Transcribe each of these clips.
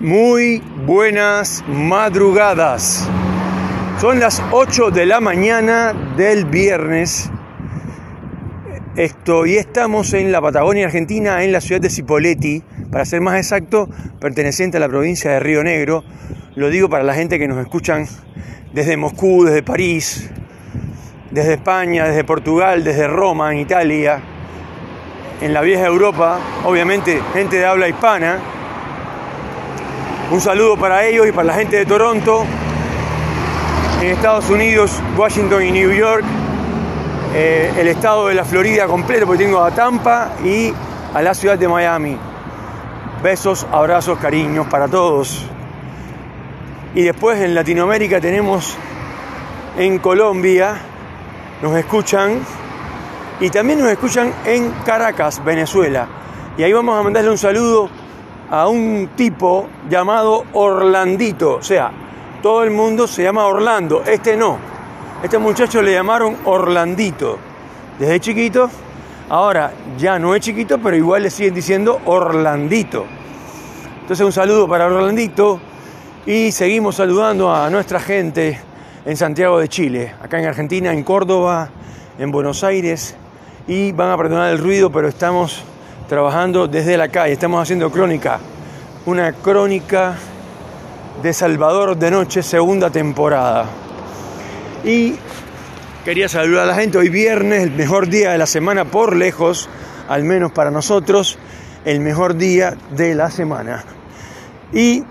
Muy buenas madrugadas. Son las 8 de la mañana del viernes. Esto, y estamos en la Patagonia Argentina, en la ciudad de Cipolletti, para ser más exacto, perteneciente a la provincia de Río Negro. Lo digo para la gente que nos escuchan desde Moscú, desde París, desde España, desde Portugal, desde Roma, en Italia, en la vieja Europa, obviamente gente de habla hispana. Un saludo para ellos y para la gente de Toronto, en Estados Unidos, Washington y New York, eh, el estado de la Florida completo, porque tengo a Tampa y a la ciudad de Miami. Besos, abrazos, cariños para todos. Y después en Latinoamérica tenemos en Colombia, nos escuchan y también nos escuchan en Caracas, Venezuela. Y ahí vamos a mandarle un saludo a un tipo llamado Orlandito. O sea, todo el mundo se llama Orlando, este no. Este muchacho le llamaron Orlandito. Desde chiquito, ahora ya no es chiquito, pero igual le siguen diciendo Orlandito. Entonces un saludo para Orlandito y seguimos saludando a nuestra gente en Santiago de Chile, acá en Argentina, en Córdoba, en Buenos Aires y van a perdonar el ruido, pero estamos trabajando desde la calle, estamos haciendo crónica, una crónica de Salvador de Noche, segunda temporada. Y quería saludar a la gente, hoy viernes, el mejor día de la semana por lejos, al menos para nosotros, el mejor día de la semana. Y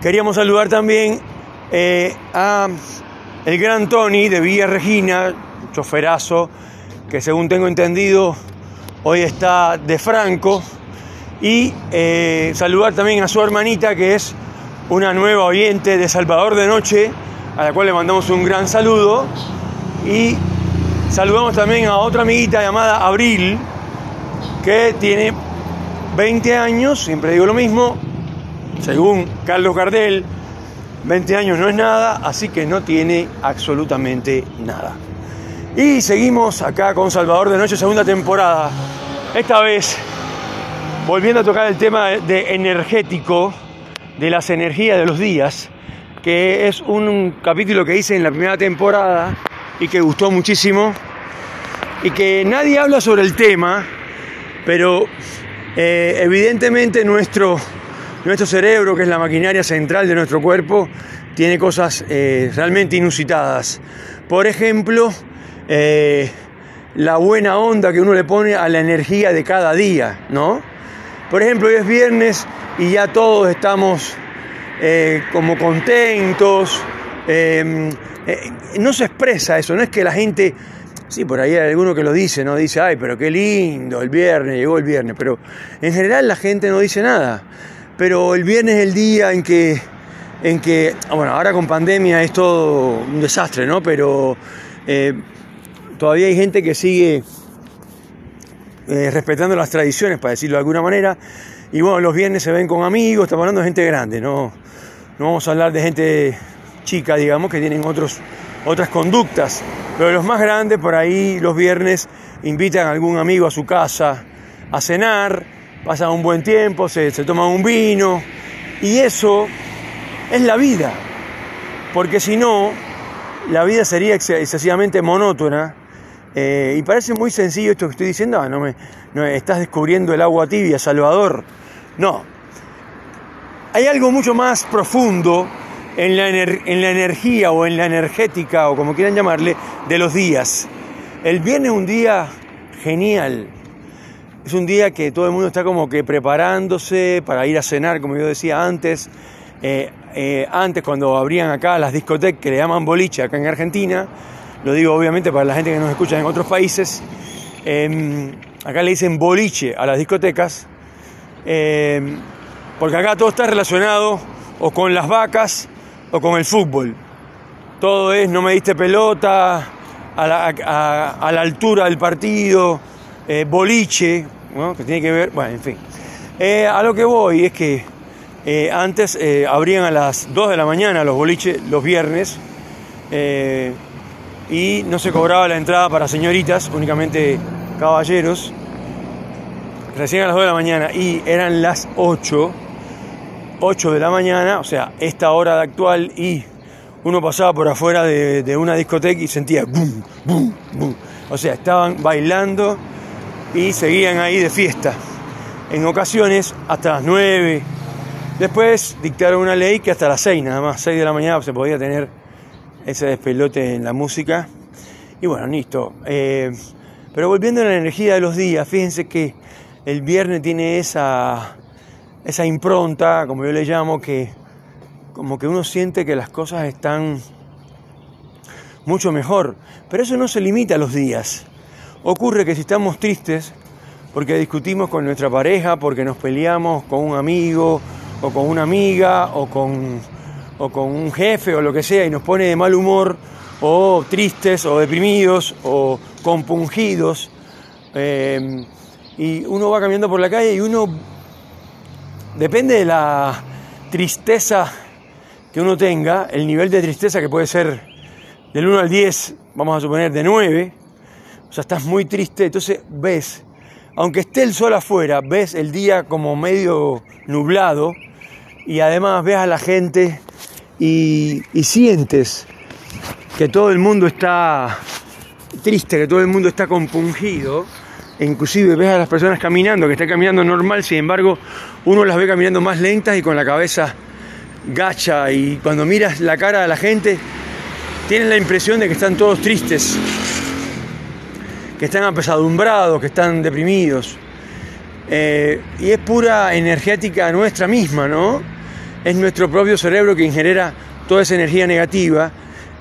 queríamos saludar también eh, a el gran Tony de Villa Regina, choferazo, que según tengo entendido hoy está de Franco. Y eh, saludar también a su hermanita, que es una nueva oyente de Salvador de Noche, a la cual le mandamos un gran saludo. Y saludamos también a otra amiguita llamada Abril, que tiene 20 años, siempre digo lo mismo, según Carlos Gardel, 20 años no es nada, así que no tiene absolutamente nada. Y seguimos acá con Salvador de Noche, segunda temporada. Esta vez volviendo a tocar el tema de energético, de las energías de los días, que es un capítulo que hice en la primera temporada y que gustó muchísimo y que nadie habla sobre el tema, pero eh, evidentemente nuestro, nuestro cerebro, que es la maquinaria central de nuestro cuerpo, tiene cosas eh, realmente inusitadas. Por ejemplo, eh, la buena onda que uno le pone a la energía de cada día, ¿no? Por ejemplo, hoy es viernes y ya todos estamos eh, como contentos. Em, eh, no se expresa eso, no es que la gente, sí, por ahí hay alguno que lo dice, ¿no? Dice, ay, pero qué lindo, el viernes, llegó el viernes, pero en general la gente no dice nada. Pero el viernes es el día en que, en que, bueno, ahora con pandemia es todo un desastre, ¿no? Pero todavía hay gente que sigue eh, respetando las tradiciones, para decirlo de alguna manera. Y bueno, los viernes se ven con amigos, estamos hablando de gente grande, no, no vamos a hablar de gente chica, digamos, que tienen otros, otras conductas. Pero los más grandes, por ahí los viernes invitan a algún amigo a su casa a cenar, pasan un buen tiempo, se, se toman un vino. Y eso es la vida. Porque si no, la vida sería excesivamente monótona eh, y parece muy sencillo esto que estoy diciendo, ah, no me, no, estás descubriendo el agua tibia, Salvador. No. Hay algo mucho más profundo en la, en la energía o en la energética o como quieran llamarle de los días. El viernes es un día genial. Es un día que todo el mundo está como que preparándose para ir a cenar, como yo decía antes. Eh, eh, antes, cuando abrían acá las discotecas que le llaman boliche acá en Argentina, lo digo obviamente para la gente que nos escucha en otros países, em, acá le dicen boliche a las discotecas, em, porque acá todo está relacionado o con las vacas o con el fútbol. Todo es no me diste pelota, a la, altura del partido, eh, boliche, que tiene que ver, bueno, en fin. Eh, a lo que voy es que eh, antes abrían a las 2 de la mañana los boliches los viernes y no se cobraba la entrada para señoritas, únicamente caballeros. Recién a las 2 de la mañana y eran las 8 8 de la mañana, o sea, esta hora de actual, y uno pasaba por afuera de, una discoteca y sentía boom, boom, boom. O sea, estaban bailando y seguían ahí de fiesta. En ocasiones hasta las 9. Después dictaron una ley que hasta las 6 nada más, 6 de la mañana se podía tener ese despelote en la música. Y bueno, listo. Eh, pero volviendo a la energía de los días, fíjense que el viernes tiene esa, esa impronta, como yo le llamo, que como que uno siente que las cosas están mucho mejor. Pero eso no se limita a los días. Ocurre que si estamos tristes, porque discutimos con nuestra pareja, porque nos peleamos con un amigo, o con una amiga, o con, o con un jefe, o lo que sea, y nos pone de mal humor, o tristes, o deprimidos, o compungidos, eh, y uno va caminando por la calle y uno, depende de la tristeza que uno tenga, el nivel de tristeza que puede ser del 1 al 10, vamos a suponer de 9, o sea, estás muy triste, entonces ves, aunque esté el sol afuera, ves el día como medio nublado y además ves a la gente y, sientes que todo el mundo está triste, que todo el mundo está compungido, inclusive ves a las personas caminando, que están caminando normal, sin embargo, uno las ve caminando más lentas y con la cabeza gacha y cuando miras la cara de la gente tienen la impresión de que están todos tristes, que están apesadumbrados, que están deprimidos. Eh, y es pura energética nuestra misma, ¿no? Es nuestro propio cerebro quien genera toda esa energía negativa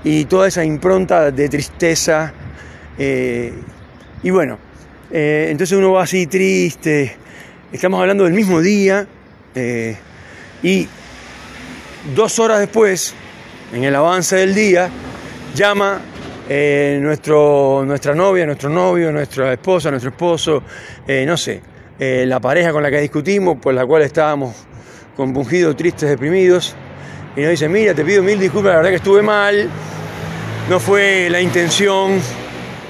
y toda esa impronta de tristeza. Eh, y bueno, eh, entonces uno va así triste. Estamos hablando del mismo día y Dos horas después, en el avance del día, llama eh, nuestro, nuestra novia, nuestro novio, nuestra esposa, nuestro esposo, eh, no sé, eh, la pareja con la que discutimos, por la cual estábamos compungidos, tristes, deprimidos, y nos dice, mira, te pido mil disculpas, la verdad que estuve mal, no fue la intención,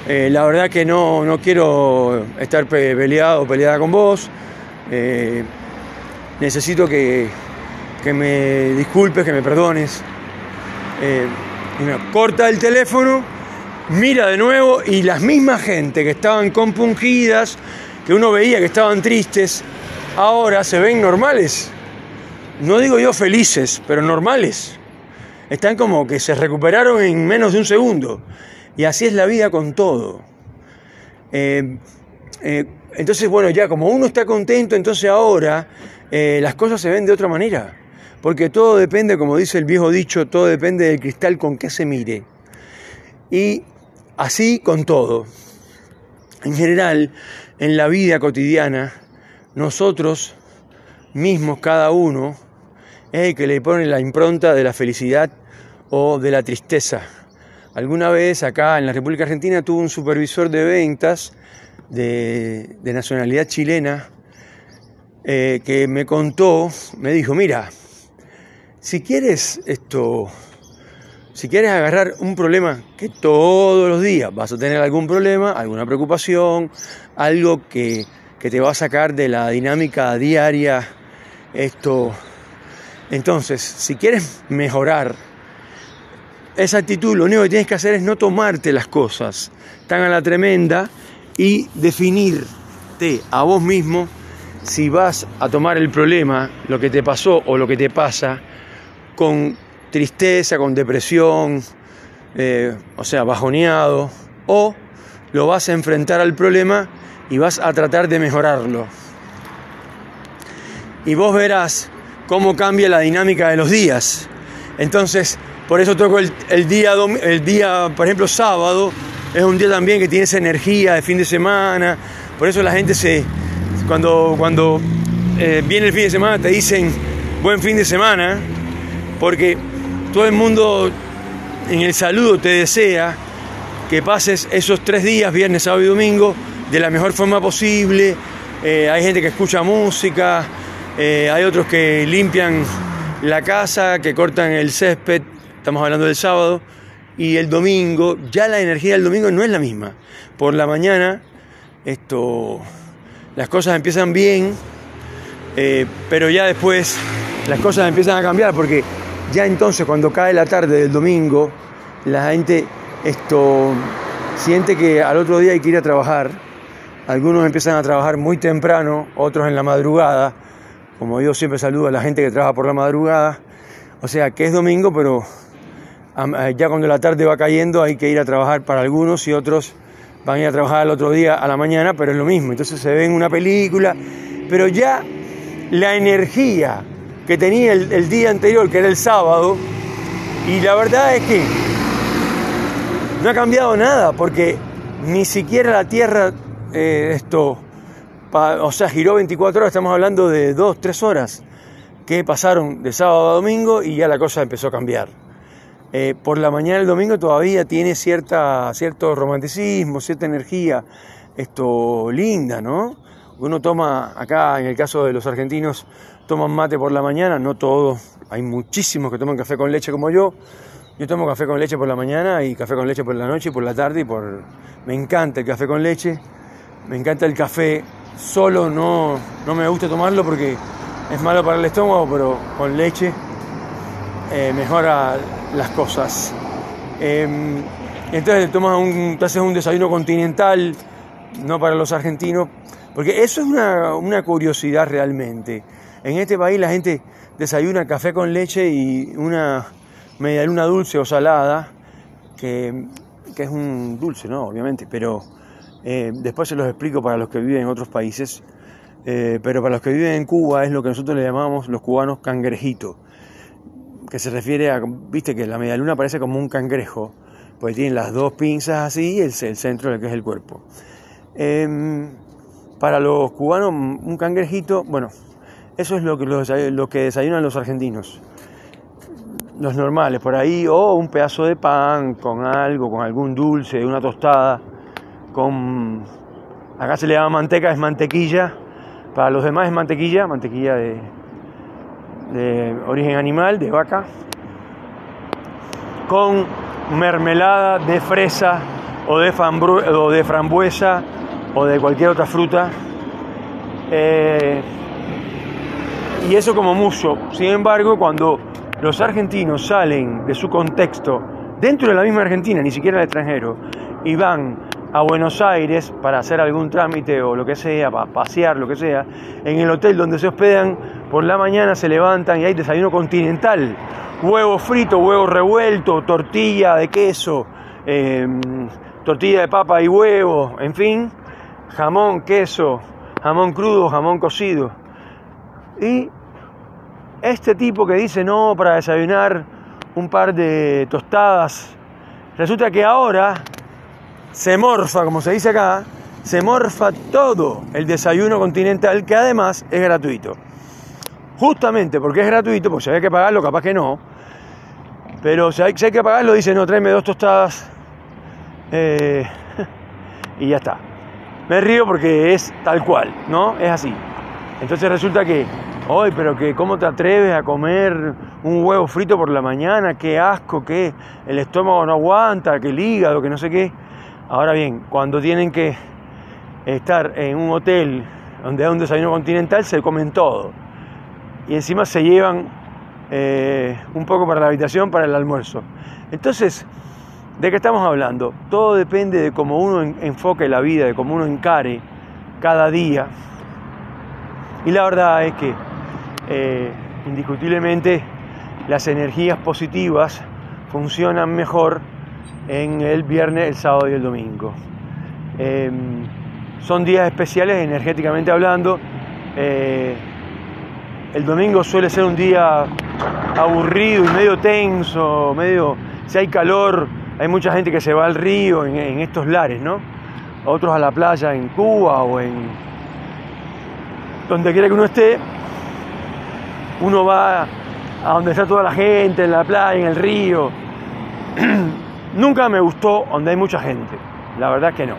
la verdad que no, no quiero estar peleado o peleada con vos, necesito que, que me disculpes, que me perdones. Eh, y corta el teléfono, mira de nuevo y las mismas gente que estaban compungidas, que uno veía que estaban tristes, ahora se ven normales. No digo yo felices, pero normales. Están como que se recuperaron en menos de un segundo. Y así es la vida con todo. Eh, eh, entonces, bueno, ya como uno está contento, entonces ahora las cosas se ven de otra manera porque todo depende, como dice el viejo dicho, todo depende del cristal con que se mire. Y así con todo. En general, en la vida cotidiana, nosotros mismos, cada uno, que le pone la impronta de la felicidad o de la tristeza. Alguna vez acá en la República Argentina tuve un supervisor de ventas de, nacionalidad chilena eh, que me contó, me dijo, mira, si quieres esto, si quieres agarrar un problema que todos los días vas a tener algún problema, alguna preocupación, algo que, te va a sacar de la dinámica diaria, esto, entonces, si quieres mejorar esa actitud, lo único que tienes que hacer es no tomarte las cosas tan a la tremenda y definirte a vos mismo si vas a tomar el problema, lo que te pasó o lo que te pasa, con tristeza, con depresión, eh, o sea, bajoneado, o lo vas a enfrentar al problema y vas a tratar de mejorarlo. Y vos verás cómo cambia la dinámica de los días. Entonces, por eso toco el, día, el día, por ejemplo, sábado, es un día también que tiene esa energía de fin de semana. Por eso la gente se, cuando, cuando eh, viene el fin de semana, te dicen buen fin de semana porque todo el mundo en el saludo te desea que pases esos tres días, viernes, sábado y domingo, de la mejor forma posible. Eh, hay gente que escucha música, eh, hay otros que limpian la casa, que cortan el césped, estamos hablando del sábado, y el domingo, ya la energía del domingo no es la misma. Por la mañana, esto, las cosas empiezan bien, eh, pero ya después las cosas empiezan a cambiar porque ya entonces cuando cae la tarde del domingo, la gente esto siente que al otro día hay que ir a trabajar. Algunos empiezan a trabajar muy temprano, otros en la madrugada. Como yo siempre saludo a la gente que trabaja por la madrugada. O sea, que es domingo, pero ya cuando la tarde va cayendo hay que ir a trabajar para algunos y otros van a ir a trabajar al otro día a la mañana, pero es lo mismo. Entonces se ven una película, pero ya la energía que tenía el, día anterior, que era el sábado, y la verdad es que no ha cambiado nada, porque ni siquiera la Tierra, eh, esto, o sea, giró 24 horas, estamos hablando de 2, 3 horas, que pasaron de sábado a domingo y ya la cosa empezó a cambiar. Eh, por la mañana del domingo todavía tiene cierta, cierto romanticismo, cierta energía, esto linda, ¿no? Uno toma, acá en el caso de los argentinos, toman mate por la mañana, no todos, hay muchísimos que toman café con leche como yo. Yo tomo café con leche por la mañana y café con leche por la noche y por la tarde y por... Me encanta el café con leche, me encanta el café solo, no, no me gusta tomarlo porque es malo para el estómago, pero con leche eh, mejora las cosas. Em, entonces tomas un, te haces un desayuno continental, no para los argentinos, porque eso es una, curiosidad realmente. En este país la gente desayuna café con leche y una media luna dulce o salada, que, es un dulce, ¿no? Obviamente, pero eh, después se los explico para los que viven en otros países. Eh, pero para los que viven en Cuba es lo que nosotros le llamamos los cubanos cangrejito que se refiere a, viste que la media luna parece como un cangrejo, pues tiene las dos pinzas así y el, el centro del que es el cuerpo. Em, para los cubanos, un cangrejito, bueno, eso es lo que, lo que desayunan los argentinos. Los normales, por ahí, o un pedazo de pan con algo, con algún dulce, una tostada, con. Acá se le llama manteca, es mantequilla. Para los demás es mantequilla, mantequilla de, de origen animal, de vaca, con mermelada de fresa o de, frambuesa o de cualquier otra fruta. Eh, y eso como mucho. Sin embargo, cuando los argentinos salen de su contexto, dentro de la misma Argentina, ni siquiera el extranjero, y van a Buenos Aires para hacer algún trámite o lo que sea, para pasear, lo que sea, en el hotel donde se hospedan, por la mañana se levantan y hay desayuno continental, huevo frito, huevo revuelto, tortilla de queso, em, tortilla de papa y huevo, en fin, jamón, queso, jamón crudo, jamón cocido. Y este tipo que dice no para desayunar un par de tostadas, resulta que ahora se morfa, como se dice acá, se morfa todo el desayuno continental, que además es gratuito. Justamente porque es gratuito, pues si hay que pagarlo, capaz que no. Pero si hay, que pagarlo, dice, no, tráeme dos tostadas. Eh, y ya está. Me río porque es tal cual, ¿no? Es así. Entonces resulta que, hoy, pero que cómo te atreves a comer un huevo frito por la mañana, qué asco, que el estómago no aguanta, que el hígado, que no sé qué. Ahora bien, cuando tienen que estar en un hotel donde hay un desayuno continental, se comen todo. Y encima se llevan eh, un poco para la habitación para el almuerzo. Entonces, ¿de qué estamos hablando? Todo depende de cómo uno enfoque la vida, de cómo uno encare cada día. Y la verdad es que, eh, indiscutiblemente, las energías positivas funcionan mejor en el viernes, el sábado y el domingo. Em, son días especiales energéticamente hablando. Eh, el domingo suele ser un día aburrido y medio tenso, medio, si hay calor, hay mucha gente que se va al río en, estos lares, ¿no? Otros a la playa en Cuba o en donde quiera que uno esté. Uno va a donde está toda la gente, en la playa, en el río. Nunca me gustó donde hay mucha gente, la verdad que no.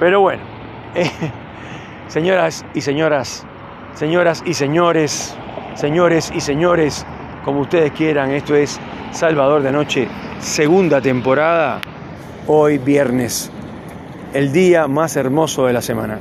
Pero bueno, eh, señoras y señoras, señoras y señores, señores y señores, como ustedes quieran, esto es Salvador de Noche, segunda temporada, hoy viernes, el día más hermoso de la semana.